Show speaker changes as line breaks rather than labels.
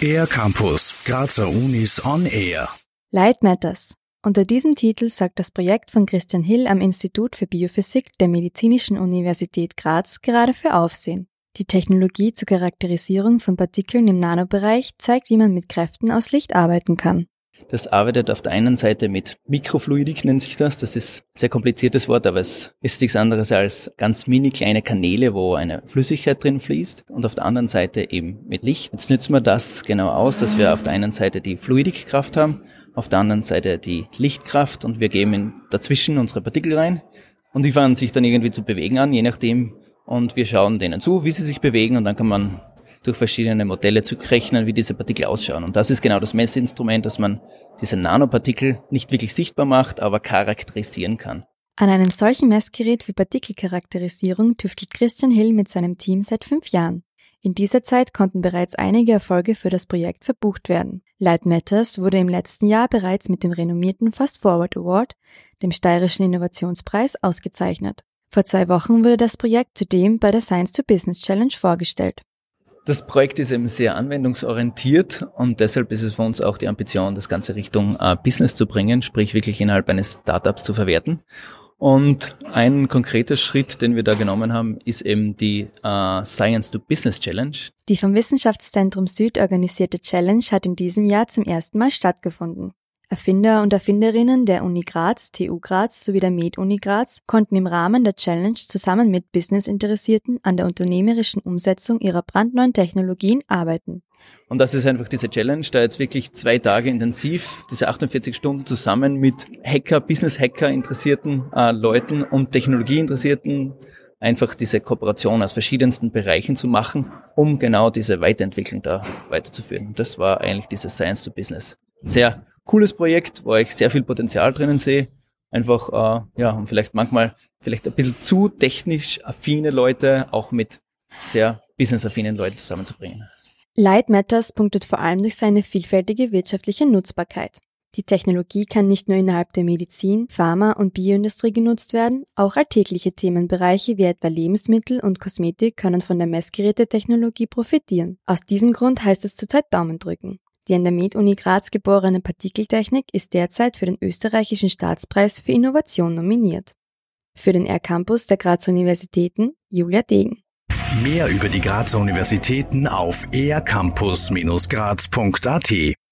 Air Campus, Grazer Unis on Air.
Light Matters. Unter diesem Titel sorgt das Projekt von Christian Hill am Institut für Biophysik der Medizinischen Universität Graz gerade für Aufsehen. Die Technologie zur Charakterisierung von Partikeln im Nanobereich zeigt, wie man mit Kräften aus Licht arbeiten kann.
Das arbeitet auf der einen Seite mit Mikrofluidik, nennt sich das. Das ist ein sehr kompliziertes Wort, aber es ist nichts anderes als ganz mini kleine Kanäle, wo eine Flüssigkeit drin fließt. Und auf der anderen Seite eben mit Licht. Jetzt nützen wir das genau aus, dass wir auf der einen Seite die Fluidikkraft haben auf der anderen Seite die Lichtkraft und wir geben dazwischen unsere Partikel rein und die fangen sich dann irgendwie zu bewegen an, je nachdem. Und wir schauen denen zu, wie sie sich bewegen und dann kann man durch verschiedene Modelle zurückrechnen, wie diese Partikel ausschauen. Und das ist genau das Messinstrument, dass man diese Nanopartikel nicht wirklich sichtbar macht, aber charakterisieren kann.
An einem solchen Messgerät für Partikelcharakterisierung tüftelt Christian Hill mit seinem Team seit fünf Jahren. In dieser Zeit konnten bereits einige Erfolge für das Projekt verbucht werden. Light Matters wurde im letzten Jahr bereits mit dem renommierten Fast Forward Award, dem Steirischen Innovationspreis, ausgezeichnet. Vor zwei Wochen wurde das Projekt zudem bei der Science to Business Challenge vorgestellt.
Das Projekt ist eben sehr anwendungsorientiert und deshalb ist es für uns auch die Ambition, das Ganze Richtung äh, Business zu bringen, sprich wirklich innerhalb eines Startups zu verwerten. Und ein konkreter Schritt, den wir da genommen haben, ist eben die äh, Science to Business Challenge.
Die vom Wissenschaftszentrum Süd organisierte Challenge hat in diesem Jahr zum ersten Mal stattgefunden. Erfinder und Erfinderinnen der Uni Graz, TU Graz sowie der Med Uni Graz konnten im Rahmen der Challenge zusammen mit Business-Interessierten an der unternehmerischen Umsetzung ihrer brandneuen Technologien arbeiten.
Und das ist einfach diese Challenge, da jetzt wirklich zwei Tage intensiv, diese 48 Stunden zusammen mit Hacker, Business-Hacker interessierten äh, Leuten und Technologieinteressierten einfach diese Kooperation aus verschiedensten Bereichen zu machen, um genau diese Weiterentwicklung da weiterzuführen. Das war eigentlich dieses Science to Business. Sehr cooles Projekt, wo ich sehr viel Potenzial drinnen sehe. Einfach, äh, ja, und vielleicht manchmal vielleicht ein bisschen zu technisch affine Leute auch mit sehr business-affinen Leuten zusammenzubringen.
Light Matters punktet vor allem durch seine vielfältige wirtschaftliche Nutzbarkeit. Die Technologie kann nicht nur innerhalb der Medizin, Pharma und Bioindustrie genutzt werden, auch alltägliche Themenbereiche wie etwa Lebensmittel und Kosmetik können von der Messgerätetechnologie profitieren. Aus diesem Grund heißt es zurzeit Daumen drücken. Die an der Med-Uni Graz geborene Partikeltechnik ist derzeit für den österreichischen Staatspreis für Innovation nominiert. Für den R-Campus der Graz Universitäten Julia Degen.
Mehr über die Grazer Universitäten auf ercampus-graz.at